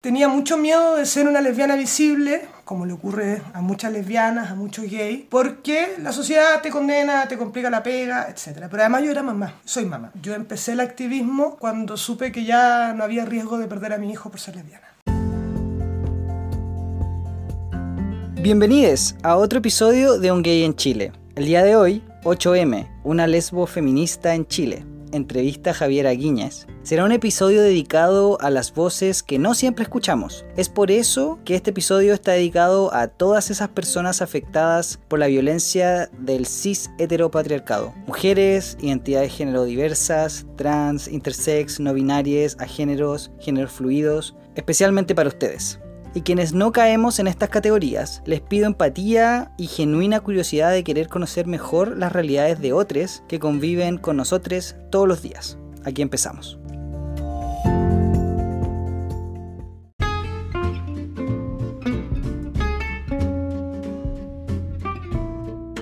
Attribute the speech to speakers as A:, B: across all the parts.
A: Tenía mucho miedo de ser una lesbiana visible, como le ocurre a muchas lesbianas, a muchos gays, porque la sociedad te condena, te complica la pega, etc. Pero además yo era mamá, soy mamá. Yo empecé el activismo cuando supe que ya no había riesgo de perder a mi hijo por ser lesbiana.
B: Bienvenidos a otro episodio de Un Gay en Chile. El día de hoy, 8M, una lesbo feminista en Chile entrevista a Javiera Guiñez, será un episodio dedicado a las voces que no siempre escuchamos. Es por eso que este episodio está dedicado a todas esas personas afectadas por la violencia del cis heteropatriarcado. Mujeres, identidades de género diversas, trans, intersex, no binarias, agéneros, géneros fluidos, especialmente para ustedes. Y quienes no caemos en estas categorías, les pido empatía y genuina curiosidad de querer conocer mejor las realidades de otros que conviven con nosotros todos los días. Aquí empezamos.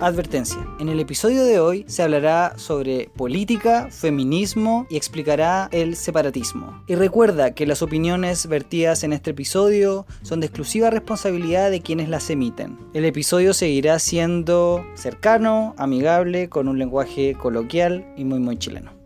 B: Advertencia. En el episodio de hoy se hablará sobre política, feminismo y explicará el separatismo. Y recuerda que las opiniones vertidas en este episodio son de exclusiva responsabilidad de quienes las emiten. El episodio seguirá siendo cercano, amigable, con un lenguaje coloquial y muy muy chileno.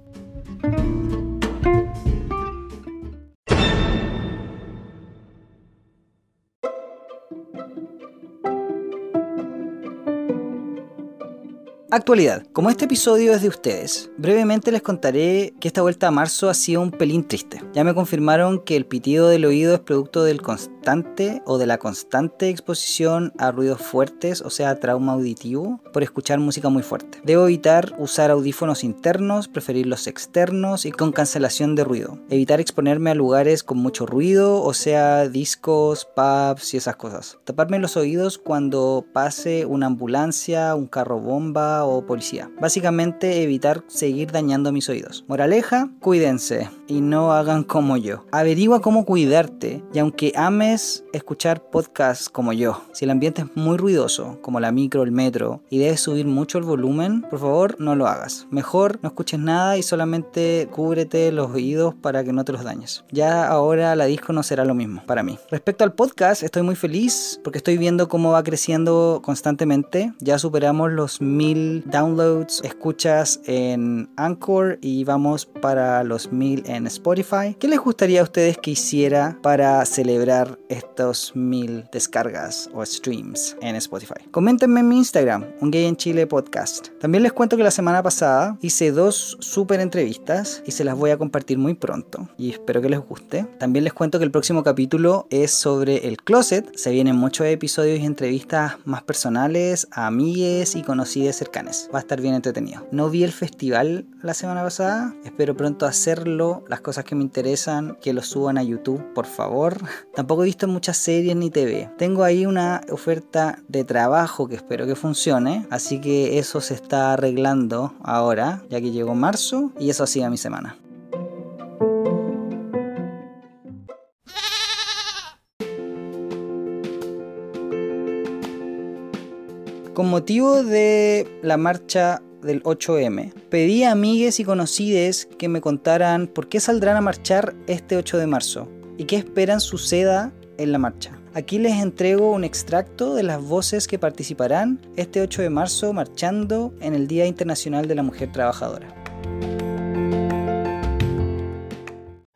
B: Actualidad. Como este episodio es de ustedes, brevemente les contaré que esta vuelta a marzo ha sido un pelín triste. Ya me confirmaron que el pitido del oído es producto del constante o de la constante exposición a ruidos fuertes, o sea, trauma auditivo, por escuchar música muy fuerte. Debo evitar usar audífonos internos, preferir los externos y con cancelación de ruido. Evitar exponerme a lugares con mucho ruido, o sea, discos, pubs y esas cosas. Taparme los oídos cuando pase una ambulancia, un carro bomba, o policía. Básicamente evitar seguir dañando mis oídos. Moraleja, cuídense y no hagan como yo. Averigua cómo cuidarte y aunque ames escuchar podcasts como yo, si el ambiente es muy ruidoso, como la micro, el metro, y debes subir mucho el volumen, por favor no lo hagas. Mejor no escuches nada y solamente cúbrete los oídos para que no te los dañes. Ya ahora la disco no será lo mismo para mí. Respecto al podcast, estoy muy feliz porque estoy viendo cómo va creciendo constantemente. Ya superamos los mil downloads, escuchas en Anchor y vamos para los mil en Spotify. ¿Qué les gustaría a ustedes que hiciera para celebrar estos mil descargas o streams en Spotify? Coméntenme en mi Instagram, un gay en Chile podcast. También les cuento que la semana pasada hice dos super entrevistas y se las voy a compartir muy pronto y espero que les guste. También les cuento que el próximo capítulo es sobre el closet. Se vienen muchos episodios y entrevistas más personales a amigues y conocidas cercanas Va a estar bien entretenido. No vi el festival la semana pasada. Espero pronto hacerlo. Las cosas que me interesan, que lo suban a YouTube, por favor. Tampoco he visto muchas series ni TV. Tengo ahí una oferta de trabajo que espero que funcione. Así que eso se está arreglando ahora, ya que llegó marzo. Y eso sigue mi semana. Con motivo de la marcha del 8M, pedí a amigues y conocides que me contaran por qué saldrán a marchar este 8 de marzo y qué esperan suceda en la marcha. Aquí les entrego un extracto de las voces que participarán este 8 de marzo marchando en el Día Internacional de la Mujer Trabajadora.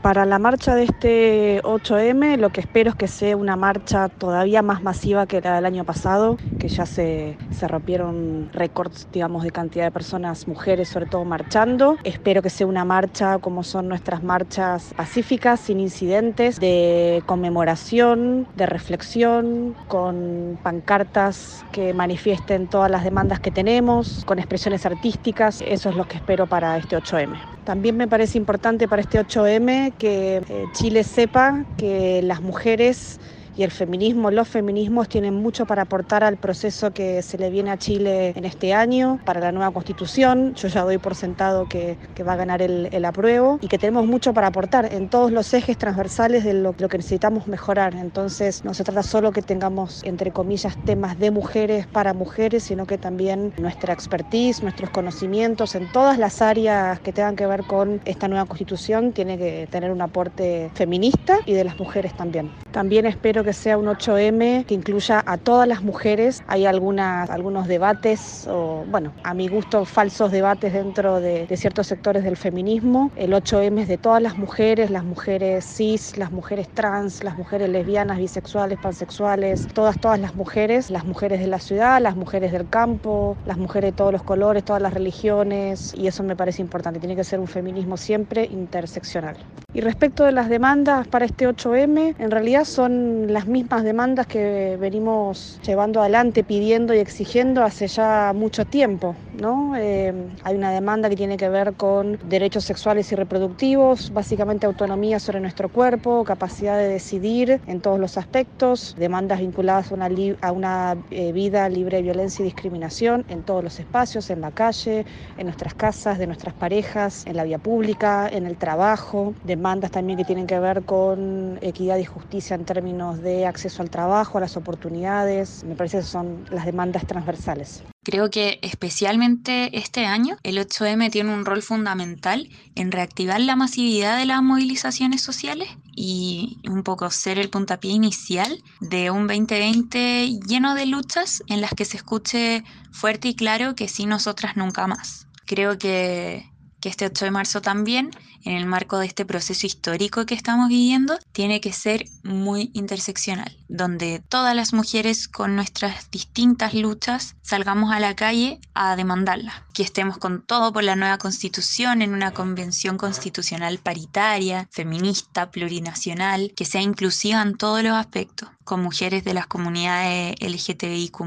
C: Para la marcha de este 8M lo que espero es que sea una marcha todavía más masiva que la del año pasado, que ya se, rompieron récords, digamos, de cantidad de personas, mujeres sobre todo, marchando. Espero que sea una marcha como son nuestras marchas pacíficas, sin incidentes, de conmemoración, de reflexión, con pancartas que manifiesten todas las demandas que tenemos, con expresiones artísticas. Eso es lo que espero para este 8M. También me parece importante para este 8M que eh, Chile sepa que las mujeres y el feminismo, los feminismos tienen mucho para aportar al proceso que se le viene a Chile en este año, para la nueva constitución. Yo ya doy por sentado que, va a ganar el, el, apruebo y que tenemos mucho para aportar en todos los ejes transversales de lo, lo que necesitamos mejorar. Entonces no se trata solo que tengamos, entre comillas, temas de mujeres para mujeres, sino que también nuestra expertise, nuestros conocimientos en todas las áreas que tengan que ver con esta nueva constitución tiene que tener un aporte feminista y de las mujeres también. También espero que sea un 8M que incluya a todas las mujeres. Hay algunas, algunos debates, o bueno, a mi gusto falsos debates dentro de, de ciertos sectores del feminismo. El 8M es de todas las mujeres, las mujeres cis, las mujeres trans, las mujeres lesbianas, bisexuales, pansexuales, todas, todas las mujeres, las mujeres de la ciudad, las mujeres del campo, las mujeres de todos los colores, todas las religiones, y eso me parece importante. Tiene que ser un feminismo siempre interseccional. Y respecto de las demandas para este 8M, en realidad son las mismas demandas que venimos llevando adelante, pidiendo y exigiendo hace ya mucho tiempo. ¿no? Eh, hay una demanda que tiene que ver con derechos sexuales y reproductivos, básicamente autonomía sobre nuestro cuerpo, capacidad de decidir en todos los aspectos, demandas vinculadas a una, a una eh, vida libre de violencia y discriminación en todos los espacios, en la calle, en nuestras casas, de nuestras parejas, en la vía pública, en el trabajo, demandas también que tienen que ver con equidad y justicia en términos de acceso al trabajo, a las oportunidades, me parece que son las demandas transversales.
D: Creo que especialmente este año el 8M tiene un rol fundamental en reactivar la masividad de las movilizaciones sociales y un poco ser el puntapié inicial de un 2020 lleno de luchas en las que se escuche fuerte y claro que sí nosotras nunca más. Creo que, que este 8 de marzo también en el marco de este proceso histórico que estamos viviendo, tiene que ser muy interseccional, donde todas las mujeres con nuestras distintas luchas salgamos a la calle a demandarla, que estemos con todo por la nueva constitución en una convención constitucional paritaria, feminista, plurinacional, que sea inclusiva en todos los aspectos, con mujeres de las comunidades LGTBIQ,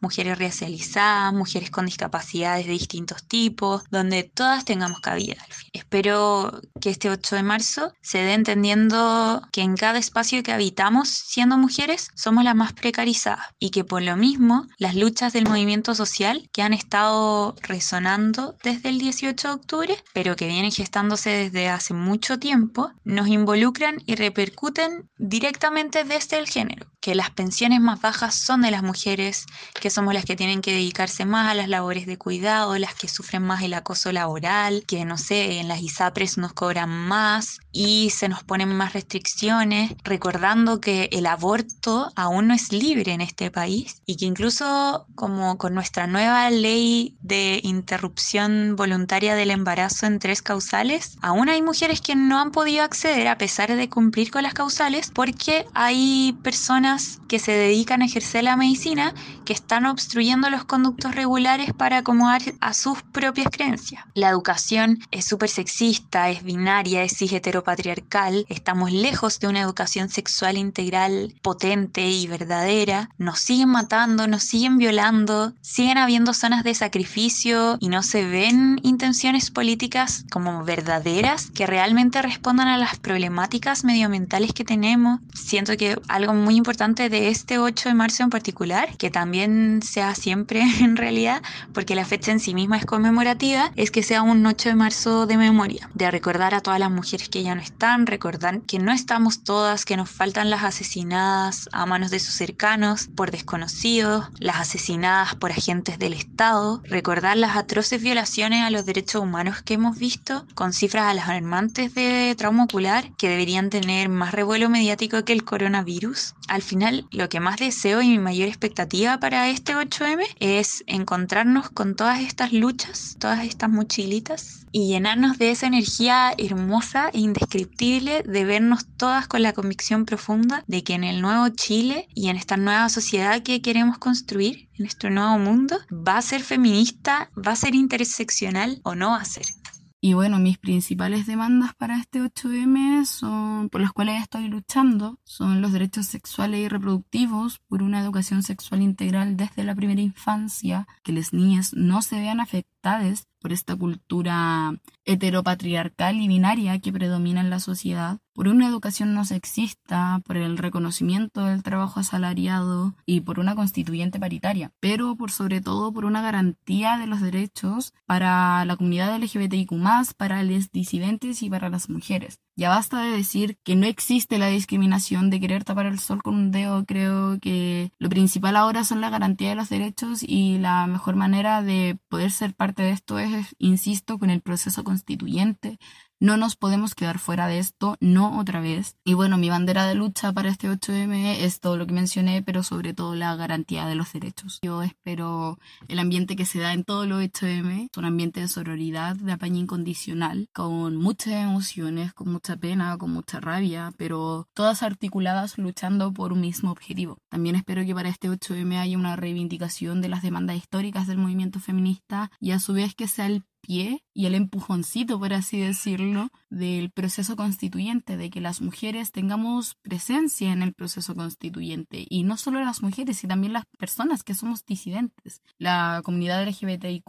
D: mujeres racializadas, mujeres con discapacidades de distintos tipos, donde todas tengamos cabida. Espero que este 8 de marzo se dé entendiendo que en cada espacio que habitamos, siendo mujeres, somos las más precarizadas y que por lo mismo las luchas del movimiento social que han estado resonando desde el 18 de octubre, pero que vienen gestándose desde hace mucho tiempo, nos involucran y repercuten directamente desde el género, que las pensiones más bajas son de las mujeres, que somos las que tienen que dedicarse más a las labores de cuidado, las que sufren más el acoso laboral, que no sé, en las ISAPRES nos cobran más y se nos ponen más restricciones, recordando que el aborto aún no es libre en este país y que incluso como con nuestra nueva ley de interrupción voluntaria del embarazo en tres causales, aún hay mujeres que no han podido acceder a pesar de cumplir con las causales porque hay personas que se dedican a ejercer la medicina que están obstruyendo los conductos regulares para acomodar a sus propias creencias. La educación es súper sexista, es binaria, es cis heteropatriarcal, estamos lejos de una educación sexual integral potente y verdadera, nos siguen matando, nos siguen violando, siguen habiendo zonas de sacrificio y no se ven intenciones políticas como verdaderas que realmente respondan a las problemáticas medioambientales que tenemos. Siento que algo muy importante de este 8 de marzo en particular, que también sea siempre en realidad, porque la fecha en sí misma es conmemorativa, es que sea un 8 de marzo de memoria, de recordar a todas las mujeres que ya no están, recordar que no estamos todas, que nos faltan las asesinadas a manos de sus cercanos por desconocidos, las asesinadas por agentes del Estado, recordar las atroces violaciones a los derechos humanos que hemos visto, con cifras alarmantes de trauma ocular que deberían tener más revuelo mediático que el coronavirus. Al final, lo que más deseo y mi mayor expectativa para este 8M es encontrarnos con todas estas luchas, todas estas mochilitas y llenarnos de esa energía hermosa e indescriptible de vernos todas con la convicción profunda de que en el nuevo Chile y en esta nueva sociedad que queremos construir, en nuestro nuevo mundo, va a ser feminista, va a ser interseccional o no va a ser.
E: Y bueno, mis principales demandas para este 8M son, por las cuales estoy luchando, son los derechos sexuales y reproductivos por una educación sexual integral desde la primera infancia, que las niñas no se vean afectadas por esta cultura heteropatriarcal y binaria que predomina en la sociedad, por una educación no sexista, por el reconocimiento del trabajo asalariado y por una constituyente paritaria, pero por sobre todo por una garantía de los derechos para la comunidad LGBTIQ+, para los disidentes y para las mujeres. Ya basta de decir que no existe la discriminación de querer tapar el sol con un dedo. Creo que lo principal ahora son la garantía de los derechos y la mejor manera de poder ser parte de esto es, insisto, con el proceso constituyente, no nos podemos quedar fuera de esto, no otra vez. Y bueno, mi bandera de lucha para este 8M es todo lo que mencioné, pero sobre todo la garantía de los derechos. Yo espero el ambiente que se da en todo los 8M, un ambiente de sororidad, de apaño incondicional, con muchas emociones, con mucha pena, con mucha rabia, pero todas articuladas luchando por un mismo objetivo. También espero que para este 8M haya una reivindicación de las demandas históricas del movimiento feminista y a su vez que sea el pie y el empujoncito, por así decirlo, del proceso constituyente, de que las mujeres tengamos presencia en el proceso constituyente. Y no solo las mujeres, sino también las personas que somos disidentes, la comunidad LGBTIQ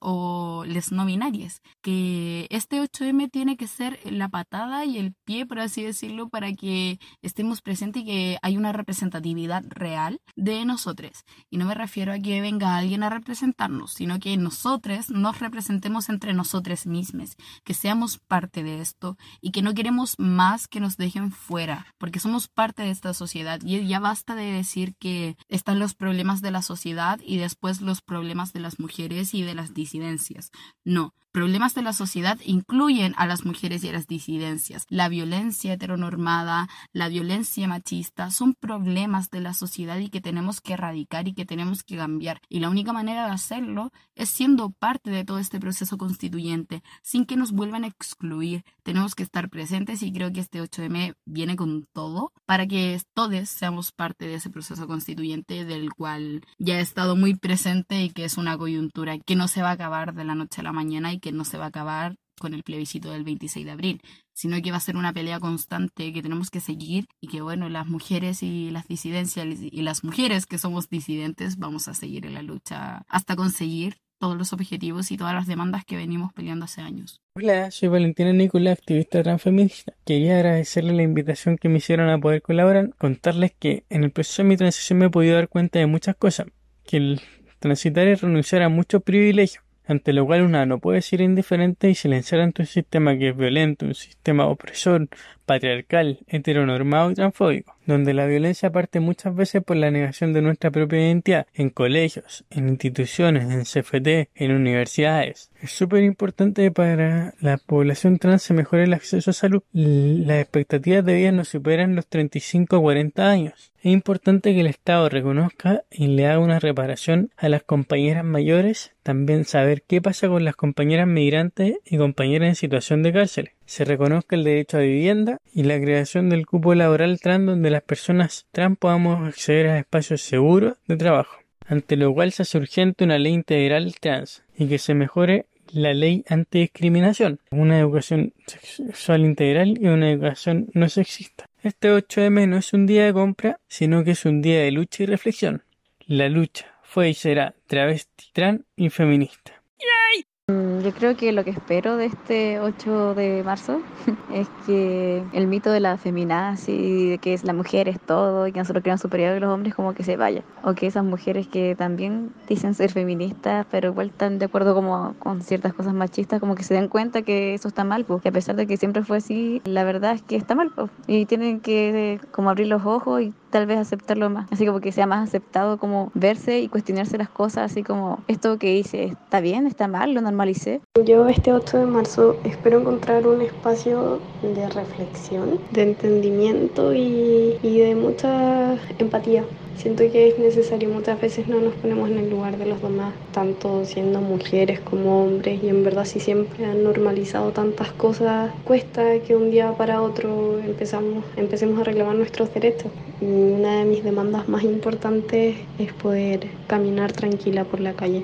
E: o les no binarias. Que este 8M tiene que ser la patada y el pie, por así decirlo, para que estemos presentes y que hay una representatividad real de nosotros. Y no me refiero a que venga alguien a representarnos, sino que nosotros nos representemos entre nosotros mismos, que seamos parte de esto y que no queremos más que nos dejen fuera, porque somos parte de esta sociedad y ya basta de decir que están los problemas de la sociedad y después los problemas de las mujeres y de las disidencias. No, problemas de la sociedad incluyen a las mujeres y a las disidencias. La violencia heteronormada, la violencia machista son problemas de la sociedad y que tenemos que erradicar y que tenemos que cambiar. Y la única manera de hacerlo es siendo parte de todo este proceso constituyente, sin que nos vuelvan a excluir. Tenemos que estar presentes y creo que este 8M viene con todo para que todos seamos parte de ese proceso constituyente del cual ya he estado muy presente y que es una coyuntura que no se va a acabar de la noche a la mañana y que no se va a acabar con el plebiscito del 26 de abril, sino que va a ser una pelea constante que tenemos que seguir y que, bueno, las mujeres y las disidencias y las mujeres que somos disidentes vamos a seguir en la lucha hasta conseguir todos los objetivos y todas las demandas que venimos peleando hace años.
F: Hola, soy Valentina Nicolás, activista transfeminista. Quería agradecerle la invitación que me hicieron a poder colaborar, contarles que en el proceso de mi transición me he podido dar cuenta de muchas cosas, que el transitar es renunciar a muchos privilegios, ante lo cual una no puede ser indiferente y silenciar ante un sistema que es violento, un sistema opresor, patriarcal, heteronormado y transfóbico, donde la violencia parte muchas veces por la negación de nuestra propia identidad, en colegios, en instituciones, en CFT, en universidades. Es súper importante para la población trans se mejore el acceso a salud. Las expectativas de vida no superan los 35 o 40 años. Es importante que el Estado reconozca y le haga una reparación a las compañeras mayores, también saber qué pasa con las compañeras migrantes y compañeras en situación de cárcel se reconozca el derecho a vivienda y la creación del cupo laboral trans donde las personas trans podamos acceder a espacios seguros de trabajo, ante lo cual se hace urgente una ley integral trans y que se mejore la ley antidiscriminación, una educación sexual integral y una educación no sexista. Este 8M no es un día de compra, sino que es un día de lucha y reflexión. La lucha fue y será travesti, trans y feminista.
G: Mm, yo creo que lo que espero de este 8 de marzo es que el mito de la feminazi, de que es la mujer es todo y que nosotros creamos superior a los hombres, como que se vaya. O que esas mujeres que también dicen ser feministas, pero igual están de acuerdo como con ciertas cosas machistas, como que se den cuenta que eso está mal, pues. A pesar de que siempre fue así, la verdad es que está mal, pues. Y tienen que como abrir los ojos y tal vez aceptarlo más. Así como que sea más aceptado como verse y cuestionarse las cosas, así como esto que hice, ¿está bien? ¿Está mal? ¿Lo normalicé?
H: Yo este 8 de marzo espero encontrar un espacio de reflexión, de entendimiento y, y de mucha empatía. Siento que es necesario, muchas veces no nos ponemos en el lugar de los demás, tanto siendo mujeres como hombres, y en verdad si siempre han normalizado tantas cosas, cuesta que un día para otro empezamos, empecemos a reclamar nuestros derechos. Y una de mis demandas más importantes es poder caminar tranquila por la calle,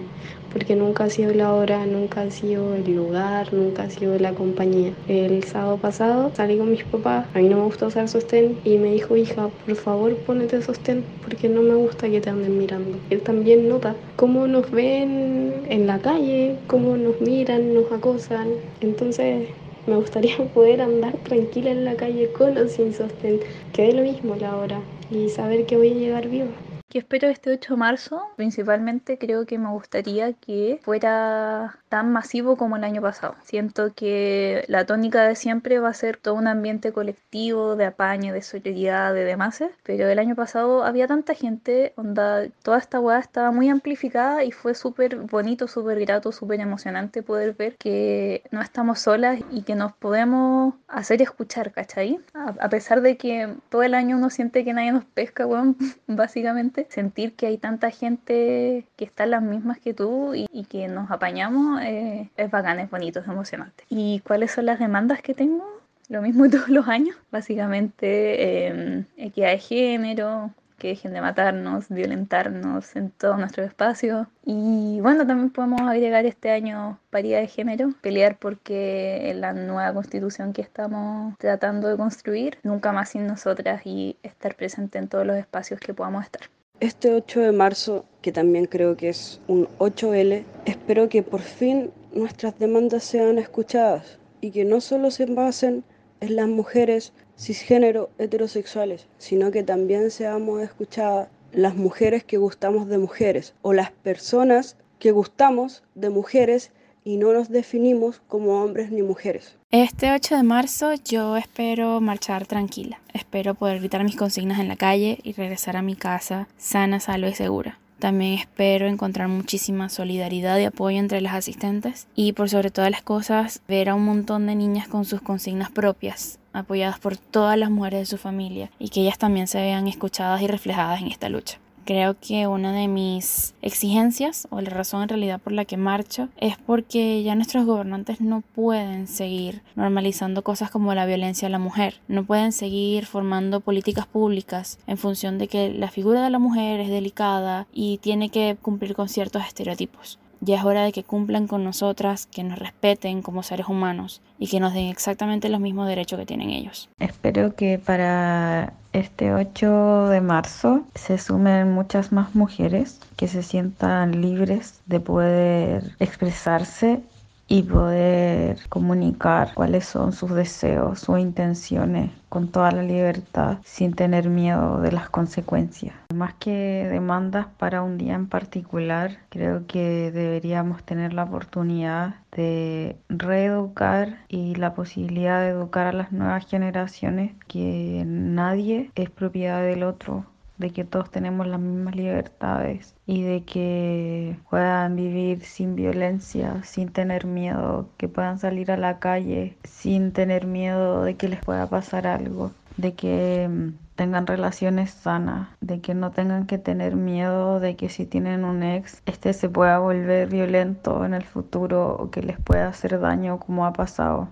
H: porque nunca ha sido la hora, nunca ha sido el lugar, nunca ha sido la compañía. El sábado pasado salí con mis papás, a mí no me gusta usar sostén y me dijo, hija, por favor ponete sostén porque no me gusta que te anden mirando. Él también nota cómo nos ven en la calle, cómo nos miran, nos acosan. Entonces me gustaría poder andar tranquila en la calle con o sin sostén, que dé lo mismo la hora y saber que voy a llegar viva.
G: ¿Qué espero este 8 de marzo? Principalmente creo que me gustaría que fuera tan masivo como el año pasado. Siento que la tónica de siempre va a ser todo un ambiente colectivo, de apaño, de solidaridad, de demás, pero el año pasado había tanta gente, onda, toda esta weá estaba muy amplificada y fue súper bonito, súper grato, súper emocionante poder ver que no estamos solas y que nos podemos hacer escuchar, ¿cachai? A, a pesar de que todo el año uno siente que nadie nos pesca, weón, básicamente sentir que hay tanta gente que está las mismas que tú y, que nos apañamos eh, es bacán, es bonito, es emocionante. ¿Y cuáles son las demandas que tengo? Lo mismo todos los años, básicamente eh, equidad de género, que dejen de matarnos, violentarnos en todo nuestro espacio. Y bueno, también podemos agregar este año paridad de género, pelear porque la nueva constitución que estamos tratando de construir, nunca más sin nosotras y estar presente en todos los espacios que podamos estar.
I: Este 8 de marzo, que también creo que es un 8L, espero que por fin nuestras demandas sean escuchadas y que no solo se basen en las mujeres cisgénero heterosexuales, sino que también seamos escuchadas las mujeres que gustamos de mujeres o las personas que gustamos de mujeres y no nos definimos como hombres ni mujeres.
J: Este 8 de marzo yo espero marchar tranquila. Espero poder gritar mis consignas en la calle y regresar a mi casa sana, salva y segura. También espero encontrar muchísima solidaridad y apoyo entre las asistentes y por sobre todas las cosas ver a un montón de niñas con sus consignas propias, apoyadas por todas las mujeres de su familia y que ellas también se vean escuchadas y reflejadas en esta lucha. Creo que una de mis exigencias, o la razón en realidad por la que marcho, es porque ya nuestros gobernantes no pueden seguir normalizando cosas como la violencia a la mujer, no pueden seguir formando políticas públicas en función de que la figura de la mujer es delicada y tiene que cumplir con ciertos estereotipos. Ya es hora de que cumplan con nosotras, que nos respeten como seres humanos y que nos den exactamente los mismos derechos que tienen ellos.
K: Espero que para este 8 de marzo se sumen muchas más mujeres que se sientan libres de poder expresarse y poder comunicar cuáles son sus deseos, sus intenciones con toda la libertad sin tener miedo de las consecuencias. Más que demandas para un día en particular, creo que deberíamos tener la oportunidad de reeducar y la posibilidad de educar a las nuevas generaciones que nadie es propiedad del otro de que todos tenemos las mismas libertades y de que puedan vivir sin violencia, sin tener miedo, que puedan salir a la calle sin tener miedo de que les pueda pasar algo, de que mm, tengan relaciones sanas, de que no tengan que tener miedo de que si tienen un ex, este se pueda volver violento en el futuro o que les pueda hacer daño como ha pasado.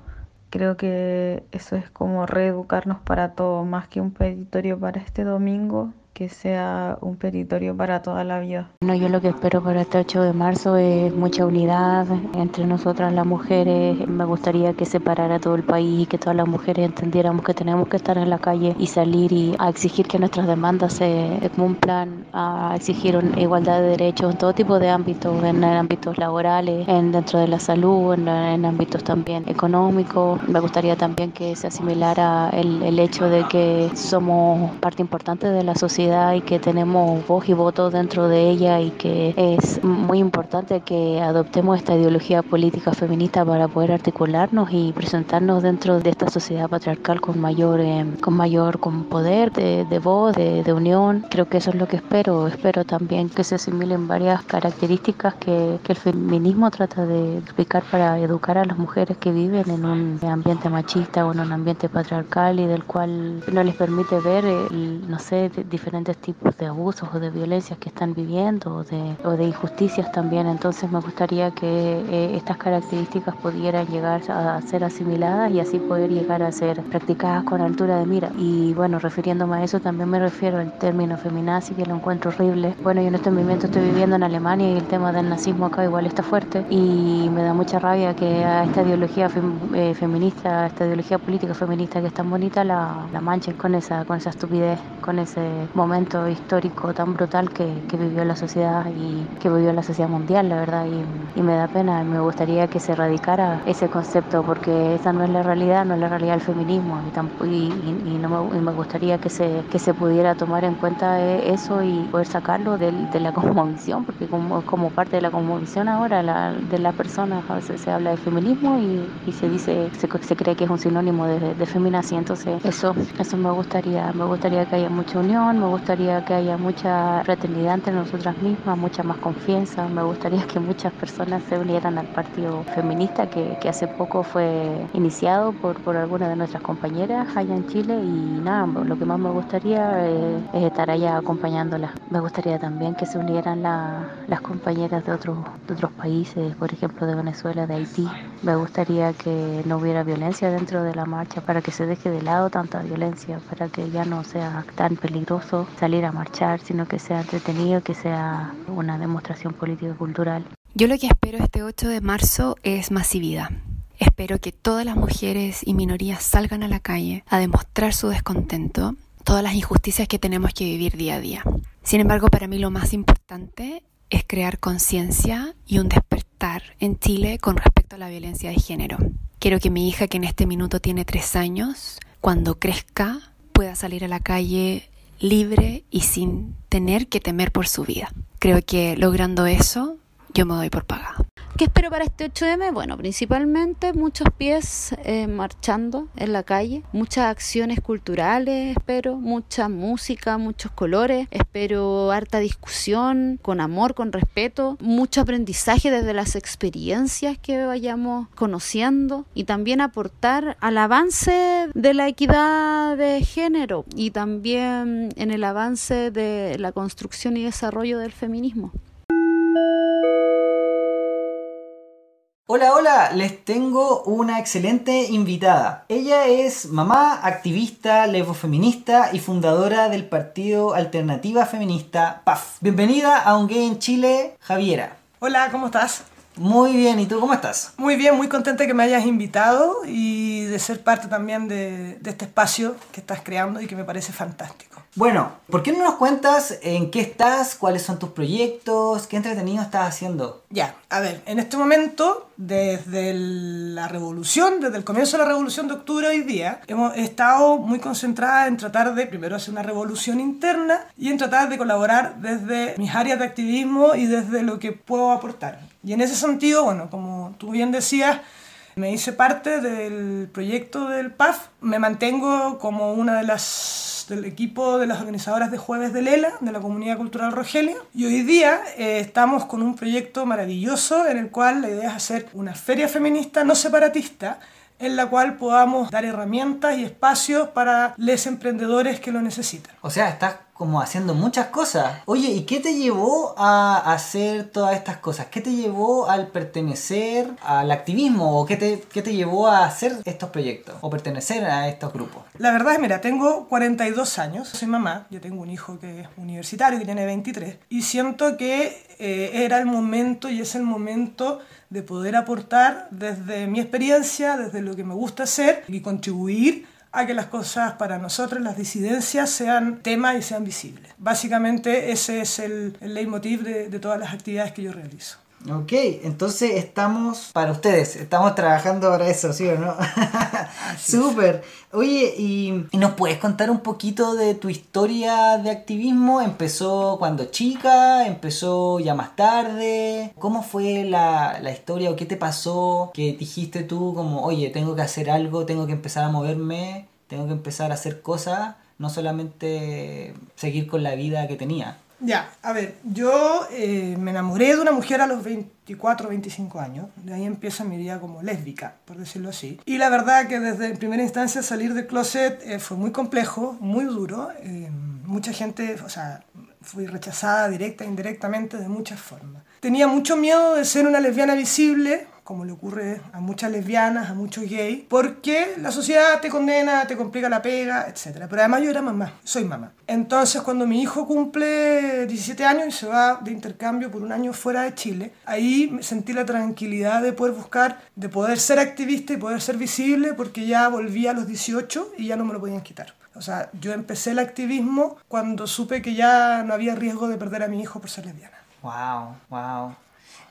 K: Creo que eso es como reeducarnos para todo, más que un peditorio para este domingo, que sea un territorio para toda la vida.
L: Bueno, yo lo que espero para este 8 de marzo es mucha unidad entre nosotras las mujeres. Me gustaría que se parara todo el país y que todas las mujeres entendiéramos que tenemos que estar en la calle y salir y a exigir que nuestras demandas se cumplan, a exigir igualdad de derechos en todo tipo de ámbitos, en ámbitos laborales, en dentro de la salud, en, en ámbitos también económicos. Me gustaría también que se asimilara el, el hecho de que somos parte importante de la sociedad y que tenemos voz y voto dentro de ella y que es muy importante que adoptemos esta ideología política feminista para poder articularnos y presentarnos dentro de esta sociedad patriarcal con mayor, eh, con mayor con poder de, de voz, de, de, unión. Creo que eso es lo que espero. Espero también que se asimilen varias características que, que el feminismo trata de explicar para educar a las mujeres que viven en un ambiente machista o en un ambiente patriarcal y del cual no les permite ver, no sé, diferentes diferentes tipos de abusos o de violencias que están viviendo o de, o de injusticias también. Entonces me gustaría que eh, estas características pudieran llegar a ser asimiladas y así poder llegar a ser practicadas con altura de mira. Y bueno, refiriéndome a eso también me refiero al término feminazi que lo encuentro horrible. Bueno, yo en este momento estoy viviendo en Alemania y el tema del nazismo acá igual está fuerte y me da mucha rabia que a esta ideología eh, feminista, esta ideología política feminista que es tan bonita la, la manchen con esa, con esa estupidez, con ese momento histórico tan brutal que, vivió la sociedad y que vivió la sociedad mundial, la verdad, y, me da pena me gustaría que se erradicara ese concepto porque esa no es la realidad, no es la realidad del feminismo y, y, no me, gustaría que se, que se pudiera tomar en cuenta eh, eso y poder sacarlo de, la cosmovisión, porque como, como parte de la cosmovisión ahora de las personas a veces se habla de feminismo y, se dice, se, se, cree que es un sinónimo de, de feminazi, entonces eso, eso me gustaría, me gustaría que haya mucha unión, gustaría que haya mucha fraternidad entre nosotras mismas, mucha más confianza, me gustaría que muchas personas se unieran al partido feminista que, hace poco fue iniciado por, por algunas de nuestras compañeras allá en Chile y nada, lo que más me gustaría es, es estar allá acompañándolas. Me gustaría también que se unieran la, las compañeras de otros, de otros países, por ejemplo de Venezuela, de Haití. Me gustaría que no hubiera violencia dentro de la marcha para que se deje de lado tanta violencia, para que ya no sea tan peligroso salir a marchar, sino que sea entretenido, que sea una demostración político-cultural.
M: Yo lo que espero este 8 de marzo es masividad. Espero que todas las mujeres y minorías salgan a la calle a demostrar su descontento, todas las injusticias que tenemos que vivir día a día. Sin embargo, para mí lo más importante es crear conciencia y un despertar en Chile con respecto a la violencia de género. Quiero que mi hija, que en este minuto tiene tres años, cuando crezca, pueda salir a la calle libre y sin tener que temer por su vida. Creo que logrando eso, yo me doy por pagada.
N: ¿Qué espero para este 8M? Bueno, principalmente muchos pies eh, marchando en la calle, muchas acciones culturales, espero, mucha música, muchos colores, espero harta discusión, con amor, con respeto, mucho aprendizaje desde las experiencias que vayamos conociendo y también aportar al avance de la equidad de género y también en el avance de la construcción y desarrollo del feminismo.
B: Hola, hola, les tengo una excelente invitada. Ella es mamá, activista, lesbofeminista y fundadora del partido Alternativa Feminista PAF. Bienvenida a Un Gay en Chile, Javiera.
A: Hola, ¿cómo estás?
B: Muy bien, ¿y tú cómo estás?
A: Muy bien, muy contenta que me hayas invitado y de ser parte también de, de este espacio que estás creando y que me parece fantástico.
B: Bueno, ¿por qué no nos cuentas en qué estás, cuáles son tus proyectos, qué entretenido estás haciendo?
A: Ya, a ver, en este momento, desde la revolución, desde el comienzo de la revolución de octubre hoy día, hemos estado muy concentrada en tratar de primero hacer una revolución interna y en tratar de colaborar desde mis áreas de activismo y desde lo que puedo aportar. Y en ese sentido, bueno, como tú bien decías, me hice parte del proyecto del PAF, me mantengo como una de las del equipo de las organizadoras de Jueves de Lela, de la Comunidad Cultural Rogelio, y hoy día eh, estamos con un proyecto maravilloso en el cual la idea es hacer una feria feminista no separatista, en la cual podamos dar herramientas y espacios para los emprendedores que lo necesitan.
B: O sea, estás como haciendo muchas cosas. Oye, ¿y qué te llevó a hacer todas estas cosas? ¿Qué te llevó al pertenecer al activismo? ¿O qué te, qué te llevó a hacer estos proyectos? ¿O pertenecer a estos grupos?
A: La verdad es, mira, tengo 42 años, soy mamá, yo tengo un hijo que es universitario, que tiene 23, y siento que eh, era el momento y es el momento de poder aportar desde mi experiencia, desde lo que me gusta hacer y contribuir a que las cosas para nosotros, las disidencias, sean tema y sean visibles. Básicamente ese es el, el leitmotiv de, de todas las actividades que yo realizo.
B: Ok, entonces estamos para ustedes, estamos trabajando para eso, ¿sí o no? Súper. Oye, ¿y, ¿y, nos puedes contar un poquito de tu historia de activismo? ¿Empezó cuando chica? ¿Empezó ya más tarde? ¿Cómo fue la, la historia o qué te pasó que dijiste tú como, oye, tengo que hacer algo, tengo que empezar a moverme, tengo que empezar a hacer cosas? no solamente seguir con la vida que tenía.
A: Ya, a ver, yo eh, me enamoré de una mujer a los 24, 25 años. De ahí empieza mi vida como lésbica, por decirlo así. Y la verdad que desde en primera instancia salir del closet eh, fue muy complejo, muy duro. Eh, mucha gente, o sea, fui rechazada directa e indirectamente de muchas formas. Tenía mucho miedo de ser una lesbiana visible, como le ocurre a muchas lesbianas, a muchos gays, porque la sociedad te condena, te complica la pega, etc. Pero además yo era mamá, soy mamá. Entonces cuando mi hijo cumple 17 años y se va de intercambio por un año fuera de Chile, ahí sentí la tranquilidad de poder buscar, de poder ser activista y poder ser visible, porque ya volví a los 18 y ya no me lo podían quitar. O sea, yo empecé el activismo cuando supe que ya no había riesgo de perder a mi hijo por ser lesbiana.
B: Wow, wow.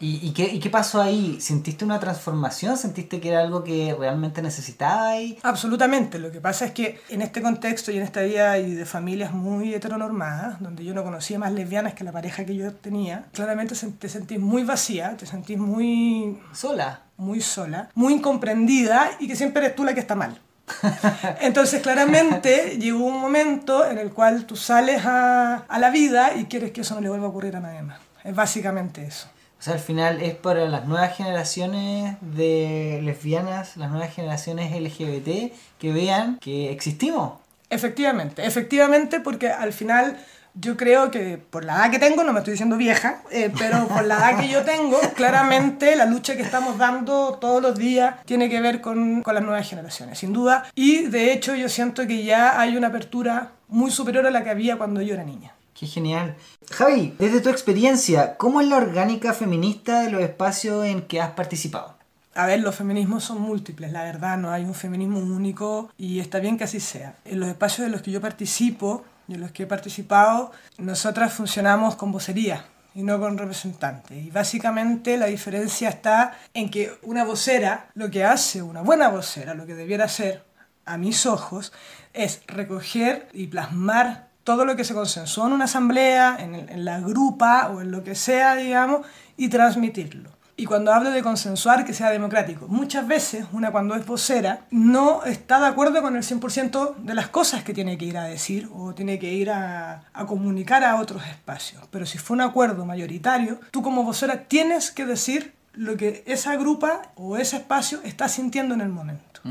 B: ¿Y, qué, ¿Y, qué, pasó ahí? ¿Sentiste una transformación? ¿Sentiste que era algo que realmente necesitabais?
A: Absolutamente. Lo que pasa es que en este contexto y en esta vida y de familias muy heteronormadas, donde yo no conocía más lesbianas que la pareja que yo tenía, claramente te sentís muy vacía, te sentís muy...
B: Sola.
A: Muy sola, muy incomprendida y que siempre eres tú la que está mal. Entonces, claramente llegó un momento en el cual tú sales a, a, la vida y quieres que eso no le vuelva a ocurrir a nadie más. Es básicamente eso.
B: O sea, al final es para las nuevas generaciones de lesbianas, las nuevas generaciones LGBT, que vean que existimos.
A: Efectivamente, efectivamente, porque al final yo creo que por la edad que tengo, no me estoy diciendo vieja, eh, pero por la edad que yo tengo, claramente la lucha que estamos dando todos los días tiene que ver con, con las nuevas generaciones, sin duda. Y de hecho yo siento que ya hay una apertura muy superior a la que había cuando yo era niña.
B: Qué genial. Javi, desde tu experiencia, ¿cómo es la orgánica feminista de los espacios en que has participado?
A: A ver, los feminismos son múltiples, la verdad, no hay un feminismo único y está bien que así sea. En los espacios en los que yo participo, y en los que he participado, nosotras funcionamos con vocería y no con representantes. Y básicamente la diferencia está en que una vocera, lo que hace una buena vocera, lo que debiera hacer, a mis ojos, es recoger y plasmar todo lo que se consensuó en una asamblea, en, en la grupa o en lo que sea, digamos, y transmitirlo. Y cuando hablo de consensuar, que sea democrático. Muchas veces una cuando es vocera no está de acuerdo con el 100% de las cosas que tiene que ir a decir o tiene que ir a, a, comunicar a otros espacios. Pero si fue un acuerdo mayoritario, tú como vocera tienes que decir lo que esa grupa o ese espacio está sintiendo en el momento.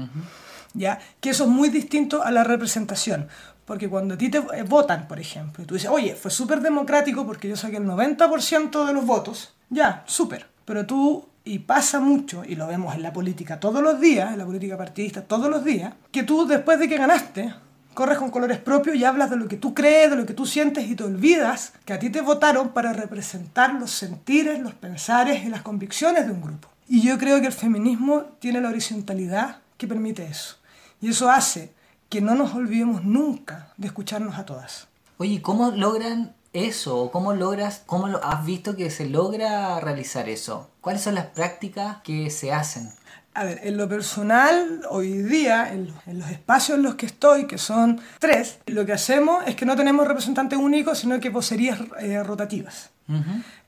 A: ¿Ya? Que eso es muy distinto a la representación. Porque cuando a ti te votan, por ejemplo, y tú dices, oye, fue súper democrático porque yo saqué el 90% de los votos, ya, súper pero tú, y pasa mucho, y lo vemos en la política todos los días, en la política partidista todos los días, que tú después de que ganaste, corres con colores propios y hablas de lo que tú crees, de lo que tú sientes y te olvidas que a ti te votaron para representar los sentires, los pensares y las convicciones de un grupo. Y yo creo que el feminismo tiene la horizontalidad que permite eso. Y eso hace que no nos olvidemos nunca de escucharnos a todas.
B: Oye, ¿cómo logran eso? ¿Cómo logras, cómo lo has visto que se logra realizar eso? ¿Cuáles son las prácticas que se hacen?
A: A ver, en lo personal, hoy día, en, los espacios en los que estoy, que son tres, lo que hacemos es que no tenemos representantes únicos, sino que vocerías eh, rotativas.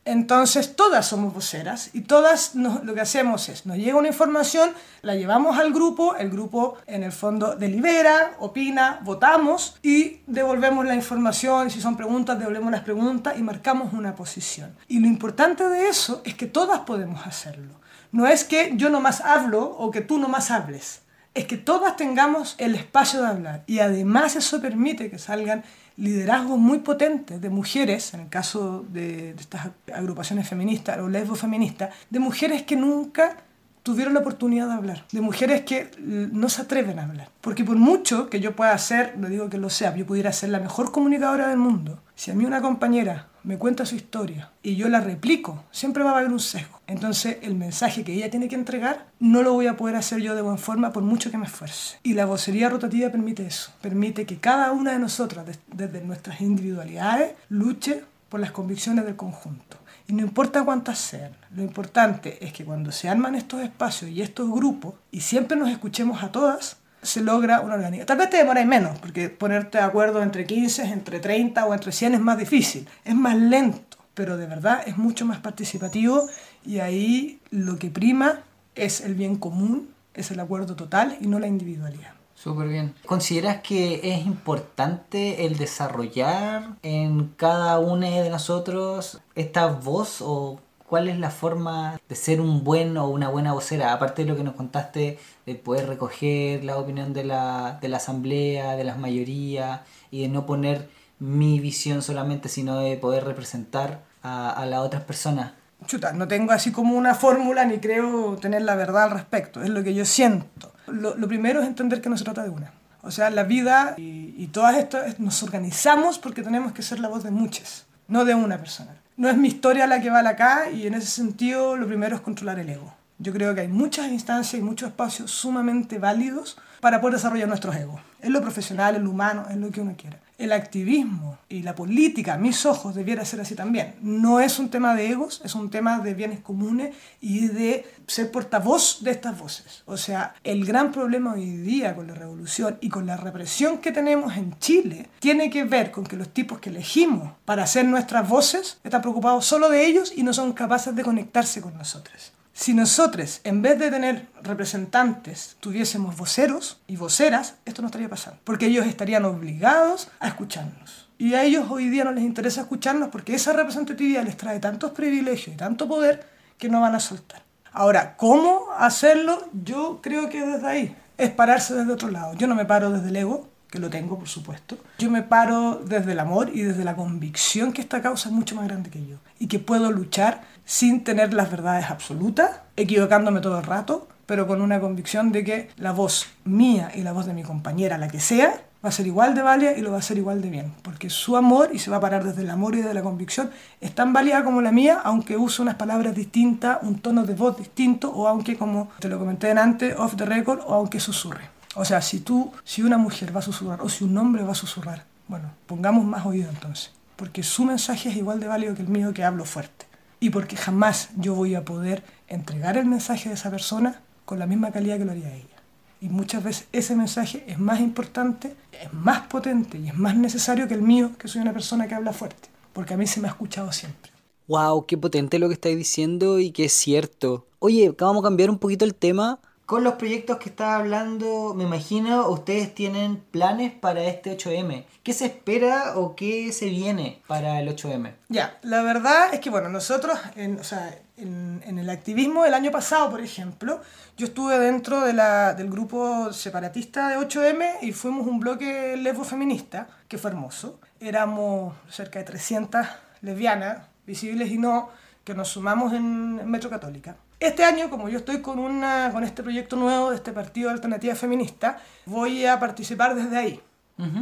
A: Entonces, todas somos voceras y todas lo que hacemos es, nos llega una información, la llevamos al grupo, el grupo en el fondo delibera, opina, votamos y devolvemos la información, si son preguntas, devolvemos las preguntas y marcamos una posición. Y lo importante de eso es que todas podemos hacerlo. No es que yo nomás hablo o que tú nomás hables, es que todas tengamos el espacio de hablar y además eso permite que salgan liderazgos muy potentes de mujeres, en el caso de, estas agrupaciones feministas o lesbo feministas, de mujeres que nunca tuvieron la oportunidad de hablar, de mujeres que no se atreven a hablar. Porque por mucho que yo pueda ser, no digo que lo sea, yo pudiera ser la mejor comunicadora del mundo, si a mí una compañera me cuenta su historia y yo la replico, siempre va a haber un sesgo. Entonces el mensaje que ella tiene que entregar no lo voy a poder hacer yo de buena forma por mucho que me esfuerce. Y la vocería rotativa permite eso, permite que cada una de nosotras, desde nuestras individualidades, luche por las convicciones del conjunto. Y no importa cuántas sean, lo importante es que cuando se arman estos espacios y estos grupos, y siempre nos escuchemos a todas, se logra una organización. Tal vez te demoráis menos, porque ponerte de acuerdo entre 15, entre 30 o entre 100 es más difícil, es más lento, pero de verdad es mucho más participativo y ahí lo que prima es el bien común, es el acuerdo total y no la individualidad.
B: Súper bien. ¿Consideras que es importante el desarrollar en cada uno de nosotros esta voz o cuál es la forma de ser un buen o una buena vocera? Aparte de lo que nos contaste de poder recoger la opinión de la, de la asamblea, de las mayorías y de no poner mi visión solamente, sino de poder representar a, a las otras personas.
A: Chuta, no tengo así como una fórmula ni creo tener la verdad al respecto, es lo que yo siento. Lo, primero es entender que no se trata de una. O sea, la vida y, y todas estas nos organizamos porque tenemos que ser la voz de muchas, no de una persona. No es mi historia la que vale acá y en ese sentido lo primero es controlar el ego. Yo creo que hay muchas instancias y muchos espacios sumamente válidos para poder desarrollar nuestros egos. En lo profesional, en lo humano, en lo que uno quiera. El activismo y la política, a mis ojos, debiera ser así también. No es un tema de egos, es un tema de bienes comunes y de ser portavoz de estas voces. O sea, el gran problema hoy día con la revolución y con la represión que tenemos en Chile tiene que ver con que los tipos que elegimos para hacer nuestras voces están preocupados solo de ellos y no son capaces de conectarse con nosotros. Si nosotros, en vez de tener representantes, tuviésemos voceros y voceras, esto no estaría pasando, porque ellos estarían obligados a escucharnos. Y a ellos hoy día no les interesa escucharnos porque esa representatividad les trae tantos privilegios y tanto poder que no van a soltar. Ahora, ¿cómo hacerlo? Yo creo que desde ahí, es pararse desde otro lado. Yo no me paro desde el ego, que lo tengo, por supuesto. Yo me paro desde el amor y desde la convicción que esta causa es mucho más grande que yo y que puedo luchar sin tener las verdades absolutas, equivocándome todo el rato, pero con una convicción de que la voz mía y la voz de mi compañera, la que sea, va a ser igual de válida y lo va a ser igual de bien, porque su amor, y se va a parar desde el amor y desde la convicción, es tan válida como la mía, aunque use unas palabras distintas, un tono de voz distinto, o aunque, como te lo comenté antes, off the record, o aunque susurre. O sea, si tú, si una mujer va a susurrar o si un hombre va a susurrar, bueno, pongamos más oído entonces, porque su mensaje es igual de válido que el mío que hablo fuerte. Y porque jamás yo voy a poder entregar el mensaje de esa persona con la misma calidad que lo haría ella. Y muchas veces ese mensaje es más importante, es más potente y es más necesario que el mío, que soy una persona que habla fuerte, porque a mí se me ha escuchado siempre.
B: Wow, qué potente lo que estáis diciendo y que es cierto. Oye, vamos a cambiar un poquito el tema con los proyectos que estaba hablando, me imagino, ustedes tienen planes para este 8M. ¿Qué se espera o qué se viene para el 8M?
A: Ya, la verdad es que, bueno, nosotros, en, o sea, en, en el activismo del año pasado, por ejemplo, yo estuve dentro de la, del grupo separatista de 8M y fuimos un bloque lesbo feminista, que fue hermoso. Éramos cerca de 300 lesbianas, visibles y no, que nos sumamos en Metro Católica. Este año, como yo estoy con, una, con este proyecto nuevo de este partido de alternativa feminista, voy a participar desde ahí.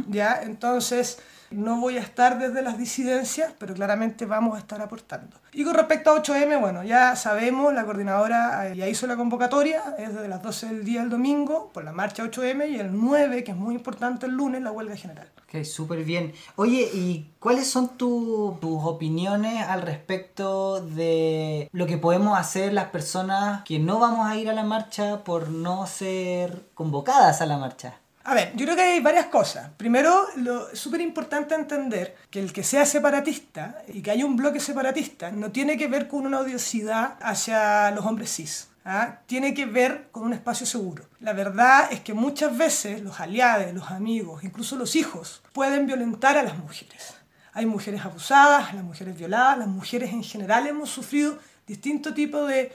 A: ¿ya? Entonces, no voy a estar desde las disidencias, pero claramente vamos a estar aportando. Y con respecto a 8M, bueno, ya sabemos, la coordinadora eh, ya hizo la convocatoria, es desde las 12 del día del domingo, por la marcha 8M, y el 9, que es muy importante, el lunes, la huelga general.
B: Ok, súper bien. Oye, ¿y cuáles son tu- tus opiniones al respecto de lo que podemos hacer las personas que no vamos a ir a la marcha por no ser convocadas a la marcha?
A: A ver, yo creo que hay varias cosas. Primero, lo súper importante entender que el que sea separatista y que haya un bloque separatista no tiene que ver con una odiosidad hacia los hombres cis. ¿ah? Tiene que ver con un espacio seguro. La verdad es que muchas veces los aliados, los amigos, incluso los hijos, pueden violentar a las mujeres. Hay mujeres abusadas, las mujeres violadas, las mujeres en general hemos sufrido distintos tipos de,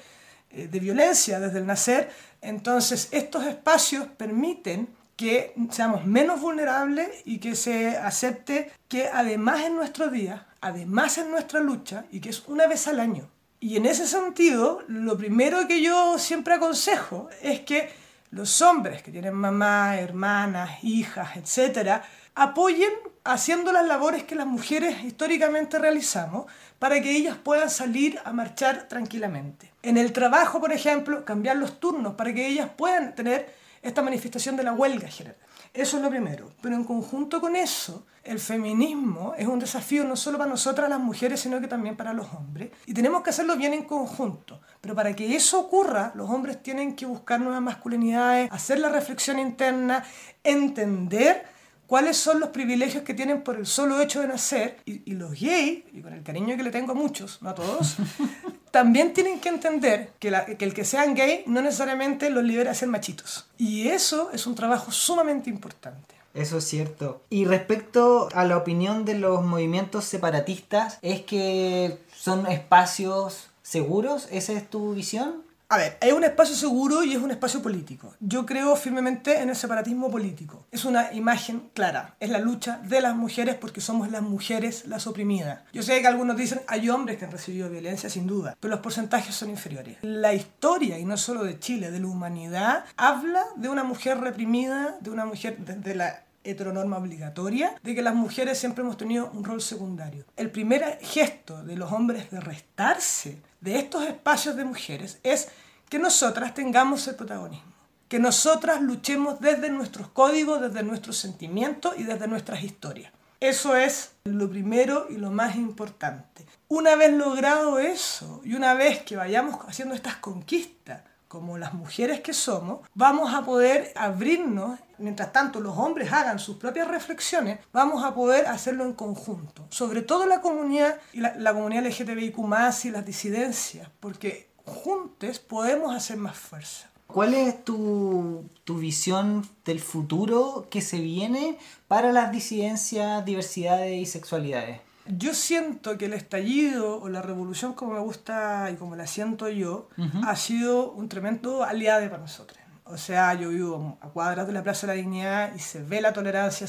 A: eh, de violencia desde el nacer. Entonces, estos espacios permiten que seamos menos vulnerables y que se acepte que además en nuestro día, además en nuestra lucha, y que es una vez al año. Y en ese sentido, lo primero que yo siempre aconsejo es que los hombres que tienen mamá, hermanas, hijas, etcétera, apoyen haciendo las labores que las mujeres históricamente realizamos para que ellas puedan salir a marchar tranquilamente. En el trabajo, por ejemplo, cambiar los turnos para que ellas puedan tener esta manifestación de la huelga general. Eso es lo primero. Pero en conjunto con eso, el feminismo es un desafío no solo para nosotras las mujeres, sino que también para los hombres. Y tenemos que hacerlo bien en conjunto. Pero para que eso ocurra, los hombres tienen que buscar nuevas masculinidades, hacer la reflexión interna, entender cuáles son los privilegios que tienen por el solo hecho de nacer. Y, y los gays, y con el cariño que le tengo a muchos, no a todos, también tienen que entender que, la- que el que sean gay no necesariamente los libera a ser machitos. Y eso es un trabajo sumamente importante.
B: Eso es cierto. Y respecto a la opinión de los movimientos separatistas, ¿es que son espacios seguros? ¿Esa es tu visión?
A: A ver, es un espacio seguro y es un espacio político. Yo creo firmemente en el separatismo político. Es una imagen clara. Es la lucha de las mujeres porque somos las mujeres las oprimidas. Yo sé que algunos dicen hay hombres que han recibido violencia, sin duda, pero los porcentajes son inferiores. La historia, y no solo de Chile, de la humanidad, habla de una mujer reprimida, de una mujer desde la heteronorma obligatoria, de que las mujeres siempre hemos tenido un rol secundario. El primer gesto de los hombres de restarse de estos espacios de mujeres es que nosotras tengamos el protagonismo, que nosotras luchemos desde nuestros códigos, desde nuestros sentimientos y desde nuestras historias. Eso es lo primero y lo más importante. Una vez logrado eso y una vez que vayamos haciendo estas conquistas, como las mujeres que somos, vamos a poder abrirnos, mientras tanto los hombres hagan sus propias reflexiones, vamos a poder hacerlo en conjunto, sobre todo la comunidad y la, la comunidad LGTBIQ y las disidencias, porque juntos podemos hacer más fuerza.
B: ¿Cuál es tu, tu visión del futuro que se viene para las disidencias, diversidades y sexualidades?
A: Yo siento que el estallido o la revolución, como me gusta y como la siento yo, ha sido un tremendo aliado para nosotros. O sea, yo vivo a cuadras de la Plaza de la Dignidad y se ve la tolerancia,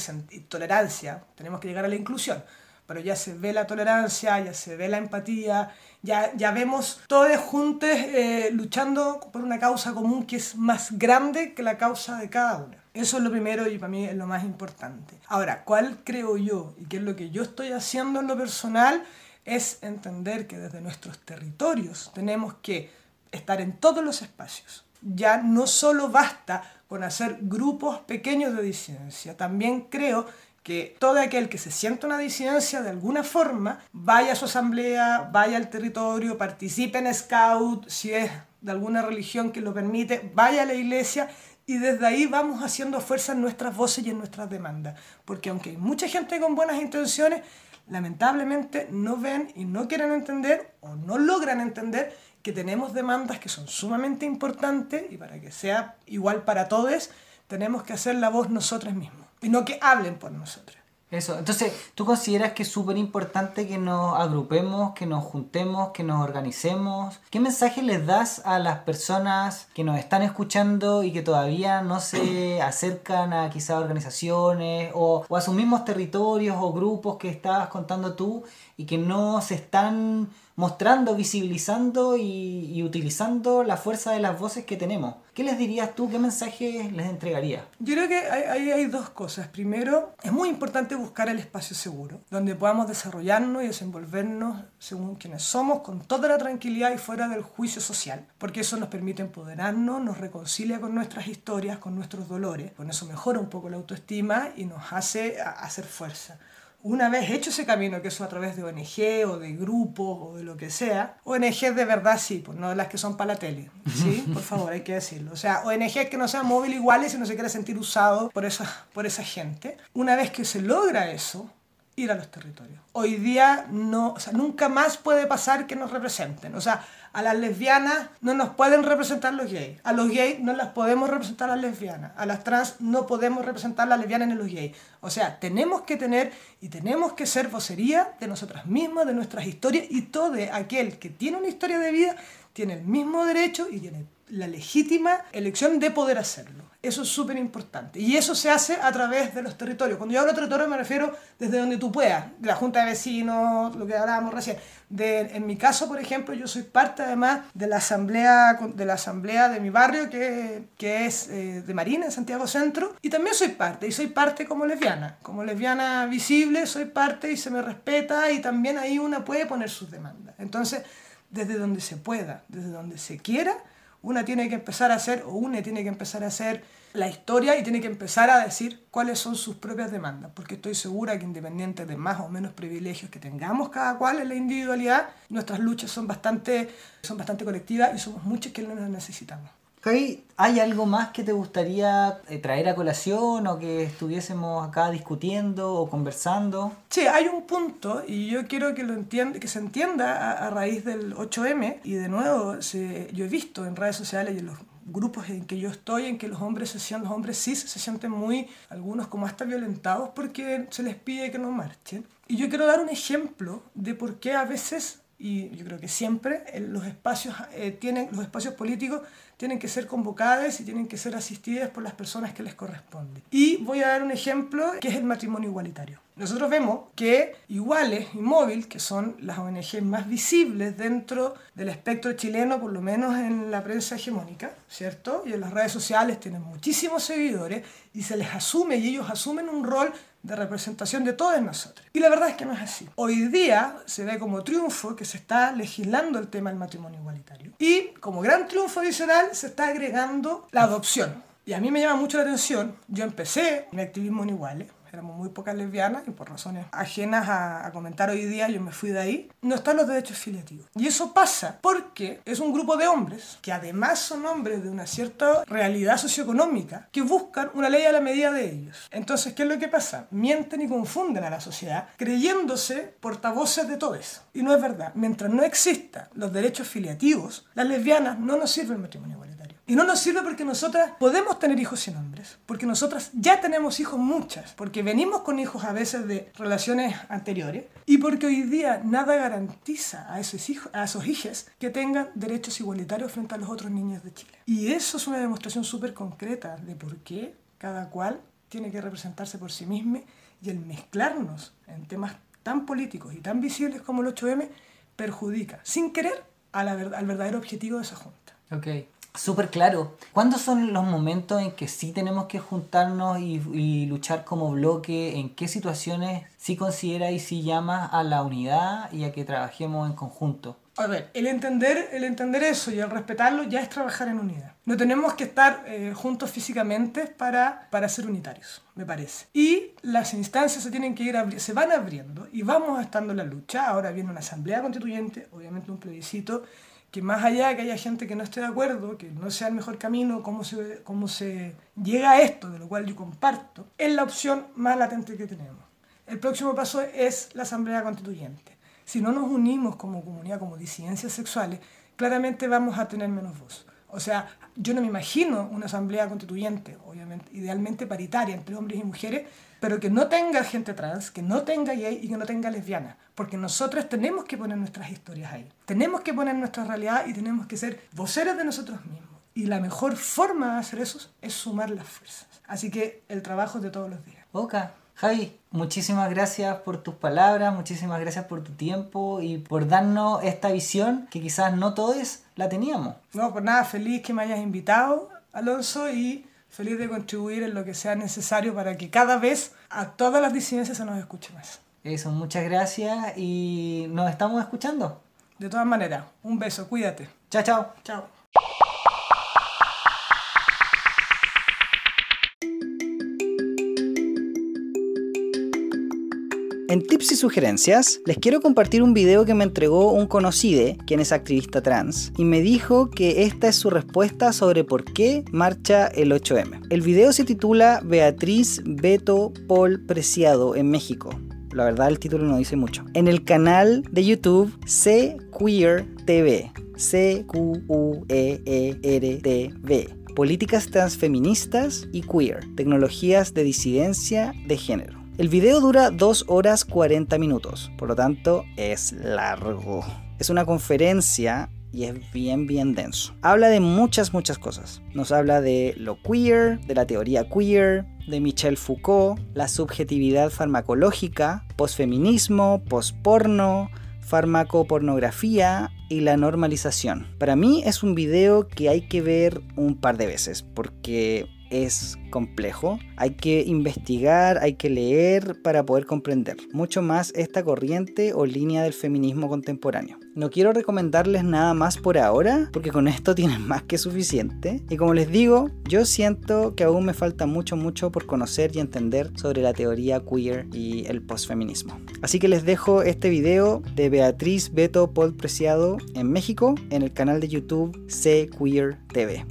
A: tolerancia, tenemos que llegar a la inclusión, pero ya se ve la tolerancia, ya se ve la empatía, ya, ya vemos todos juntos eh, luchando por una causa común que es más grande que la causa de cada una. Eso es lo primero y para mí es lo más importante. Ahora, ¿cuál creo yo y qué es lo que yo estoy haciendo en lo personal? Es entender que desde nuestros territorios tenemos que estar en todos los espacios. Ya no solo basta con hacer grupos pequeños de disidencia, también creo que todo aquel que se sienta una disidencia de alguna forma vaya a su asamblea, vaya al territorio, participe en scout, si es de alguna religión que lo permite, vaya a la iglesia y desde ahí vamos haciendo fuerza en nuestras voces y en nuestras demandas. Porque aunque hay mucha gente con buenas intenciones, lamentablemente no ven y no quieren entender o no logran entender que tenemos demandas que son sumamente importantes y para que sea igual para todos, tenemos que hacer la voz nosotros mismos y no que hablen por nosotros.
B: Eso, entonces, ¿tú consideras que es súper importante que nos agrupemos, que nos juntemos, que nos organicemos? ¿Qué mensaje les das a las personas que nos están escuchando y que todavía no se acercan a quizás organizaciones o, o a sus mismos territorios o grupos que estabas contando tú y que no se están mostrando, visibilizando y, y utilizando la fuerza de las voces que tenemos? ¿Qué les dirías tú? ¿Qué mensaje les entregarías?
A: Yo creo que hay, hay, hay dos cosas. Primero, es muy importante buscar el espacio seguro, donde podamos desarrollarnos y desenvolvernos según quienes somos, con toda la tranquilidad y fuera del juicio social, porque eso nos permite empoderarnos, nos reconcilia con nuestras historias, con nuestros dolores, con eso mejora un poco la autoestima y nos hace hacer fuerza. Una vez hecho ese camino, que eso a través de ONG o de grupos o de lo que sea, ONG de verdad sí, pues no las que son para la tele, ¿sí? Por favor, hay que decirlo. O sea, ONG que no sean móviles iguales y no se quiere sentir usado por esa, por esa gente. Una vez que se logra eso, ir a los territorios. Hoy día no, o sea, nunca más puede pasar que nos representen. O sea, a las lesbianas no nos pueden representar los gays. A los gays no las podemos representar las lesbianas. A las trans no podemos representar las lesbianas ni los gays. O sea, tenemos que tener y tenemos que ser vocería de nosotras mismas, de nuestras historias y todo aquel que tiene una historia de vida tiene el mismo derecho y tiene la legítima elección de poder hacerlo. Eso es súper importante. Y eso se hace a través de los territorios. Cuando yo hablo de territorio me refiero desde donde tú puedas. De la Junta de Vecinos, lo que hablábamos recién. De, en mi caso, por ejemplo, yo soy parte además de la asamblea de, la asamblea de mi barrio, que, que es eh, de Marina, en Santiago Centro. Y también soy parte. Y soy parte como lesbiana. Como lesbiana visible, soy parte y se me respeta. Y también ahí una puede poner sus demandas. Entonces, desde donde se pueda, desde donde se quiera, una tiene que empezar a hacer, o una tiene que empezar a hacer la historia y tiene que empezar a decir cuáles son sus propias demandas, porque estoy segura que independiente de más o menos privilegios que tengamos cada cual en la individualidad, nuestras luchas son bastante, son bastante colectivas y somos muchos que las necesitamos.
B: ¿Hay algo más que te gustaría eh, traer a colación o que estuviésemos acá discutiendo o conversando?
A: Sí, hay un punto y yo quiero que lo entienda, que se entienda a, raíz del 8M y de nuevo yo he visto en redes sociales y en los grupos en que yo estoy, en que los hombres se sienten, los hombres cis se sienten muy, algunos como hasta violentados porque se les pide que no marchen. Y yo quiero dar un ejemplo de por qué a veces y yo creo que siempre los espacios eh, tienen los espacios políticos tienen que ser convocados y tienen que ser asistidos por las personas que les corresponde. Y voy a dar un ejemplo que es el matrimonio igualitario. Nosotros vemos que Iguales y Móvil, que son las ONG más visibles dentro del espectro chileno, por lo menos en la prensa hegemónica, ¿cierto? Y en las redes sociales tienen muchísimos seguidores y se les asume y ellos asumen un rol de representación de todos nosotros. Y la verdad es que no es así. Hoy día se ve como triunfo que se está legislando el tema del matrimonio igualitario. Y como gran triunfo adicional se está agregando la adopción. Y a mí me llama mucho la atención, yo empecé mi activismo en Iguales, éramos muy pocas lesbianas y por razones ajenas a, comentar hoy día yo me fui de ahí, no están los derechos filiativos. Y eso pasa porque es un grupo de hombres, que además son hombres de una cierta realidad socioeconómica, que buscan una ley a la medida de ellos. Entonces, ¿qué es lo que pasa? Mienten y confunden a la sociedad creyéndose portavoces de todos. Y no es verdad. Mientras no existan los derechos filiativos, las lesbianas no nos sirve el matrimonio igualitario. Y no nos sirve porque nosotras podemos tener hijos sin hombres, porque nosotras ya tenemos hijos muchas, porque venimos con hijos a veces de relaciones anteriores y porque hoy día nada garantiza a esos hijos, a esos hijos que tengan derechos igualitarios frente a los otros niños de Chile. Y eso es una demostración súper concreta de por qué cada cual tiene que representarse por sí mismo y el mezclarnos en temas tan políticos y tan visibles como el 8M perjudica, sin querer, al verdadero objetivo de esa junta.
B: Okay súper claro. ¿Cuándo son los momentos en que sí tenemos que juntarnos y, luchar como bloque? ¿En qué situaciones sí considera y sí llama a la unidad y a que trabajemos en conjunto?
A: A ver, el entender, el entender eso y el respetarlo ya es trabajar en unidad. No tenemos que estar eh, juntos físicamente para, para ser unitarios, me parece. Y las instancias se tienen que ir se van abriendo y vamos estando en la lucha. Ahora viene una asamblea constituyente, obviamente un plebiscito que más allá de que haya gente que no esté de acuerdo, que no sea el mejor camino, cómo se, cómo se llega a esto, de lo cual yo comparto, es la opción más latente que tenemos. El próximo paso es la Asamblea Constituyente. Si no nos unimos como comunidad, como disidencias sexuales, claramente vamos a tener menos voz. O sea, yo no me imagino una asamblea constituyente, idealmente paritaria entre hombres y mujeres, pero que no tenga gente trans, que no tenga gay y que no tenga lesbiana, porque nosotros tenemos que poner nuestras historias ahí, tenemos que poner nuestra realidad y tenemos que ser voceros de nosotros mismos. Y la mejor forma de hacer eso es sumar las fuerzas. Así que el trabajo es de todos los días.
B: Oka, Javi, muchísimas gracias por tus palabras, muchísimas gracias por tu tiempo y por darnos esta visión que quizás no todos la teníamos.
A: No, pues nada, feliz que me hayas invitado, Alonso, y feliz de contribuir en lo que sea necesario para que cada vez a todas las disidencias se nos escuche más.
B: Eso, muchas gracias y nos estamos escuchando.
A: De todas maneras, un beso, cuídate.
B: Chao, chao.
A: Chao.
B: En tips y sugerencias, les quiero compartir un video que me entregó un conocido, quien es activista trans, y me dijo que esta es su respuesta sobre por qué marcha el 8M. El video se titula Beatriz Beto Paul Preciado en México. La verdad el título no dice mucho. En el canal de YouTube C Queer TV. C Q U E E R T V. Políticas transfeministas y queer. Tecnologías de disidencia de género. El video dura 2 horas 40 minutos, por lo tanto es largo. Es una conferencia y es bien, bien denso. Habla de muchas, muchas cosas. Nos habla de lo queer, de la teoría queer, de Michel Foucault, la subjetividad farmacológica, posfeminismo, posporno, farmacopornografía y la normalización. Para mí es un video que hay que ver un par de veces porque es complejo. Hay que investigar, hay que leer para poder comprender mucho más esta corriente o línea del feminismo contemporáneo. No quiero recomendarles nada más por ahora, porque con esto tienen más que suficiente. Y como les digo, yo siento que aún me falta mucho, mucho por conocer y entender sobre la teoría queer y el postfeminismo. Así que les dejo este video de Beatriz Beto Paul Preciado en México en el canal de YouTube C Queer TV.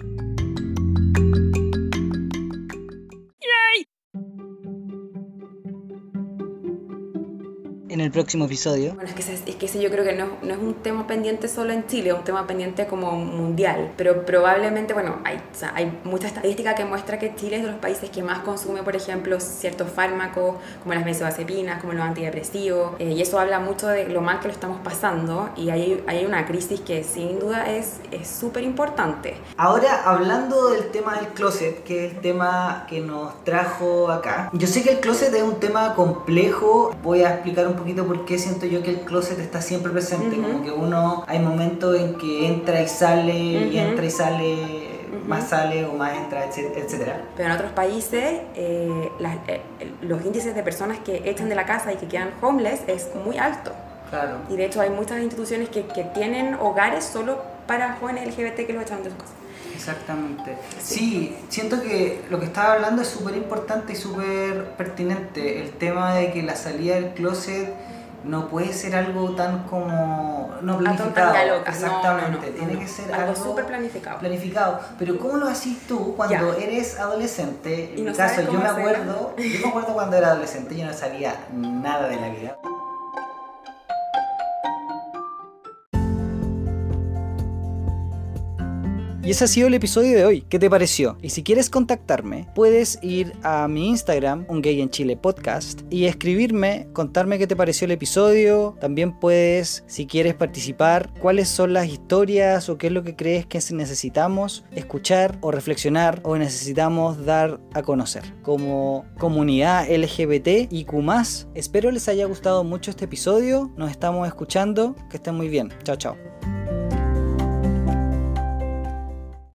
B: El próximo episodio.
O: Bueno, es que, es que ese yo creo que no, no, es un tema pendiente solo en Chile, es un tema pendiente como mundial. Pero probablemente, bueno, hay, o sea, hay mucha estadística que muestra que Chile es de los países que más consume, por ejemplo, ciertos fármacos, como las benzodiazepinas, como los antidepresivos. Eh, y eso habla mucho de lo mal que lo estamos pasando. Y hay, hay una crisis que sin duda es súper importante.
B: Ahora, hablando del tema del closet, que es el tema que nos trajo acá. Yo sé que el closet es un tema complejo. Voy a explicar un poquito por qué siento yo que el closet está siempre presente. Como que uno, hay momentos en que entra y sale, y entra y sale. Más sale o más entra, etcétera.
O: Pero en otros países, eh, eh, los índices de personas que echan de la casa y que quedan homeless es muy alto.
B: Claro.
O: Y de hecho hay muchas instituciones que, que tienen hogares solo para jóvenes LGBT que los echan de su casa.
B: Exactamente. Sí, siento que lo que estaba hablando es súper importante y súper pertinente. El tema de que la salida del closet no puede ser algo tan como no planificado. Exactamente, tiene que ser algo,
O: súper planificado.
B: Planificado. Pero ¿cómo lo haces tú cuando eres adolescente? En mi caso, yo me acuerdo, yo me acuerdo cuando era adolescente, yo no sabía nada de la vida. Y ese ha sido el episodio de hoy. ¿Qué te pareció? Y si quieres contactarme, puedes ir a mi Instagram, Un Gay en Chile Podcast, y escribirme, contarme qué te pareció el episodio. También puedes, si quieres participar, cuáles son las historias o qué es lo que crees que necesitamos escuchar o reflexionar o necesitamos dar a conocer. Como comunidad LGBT y Q. Espero les haya gustado mucho este episodio. Nos estamos escuchando. Que estén muy bien. Chao, chao.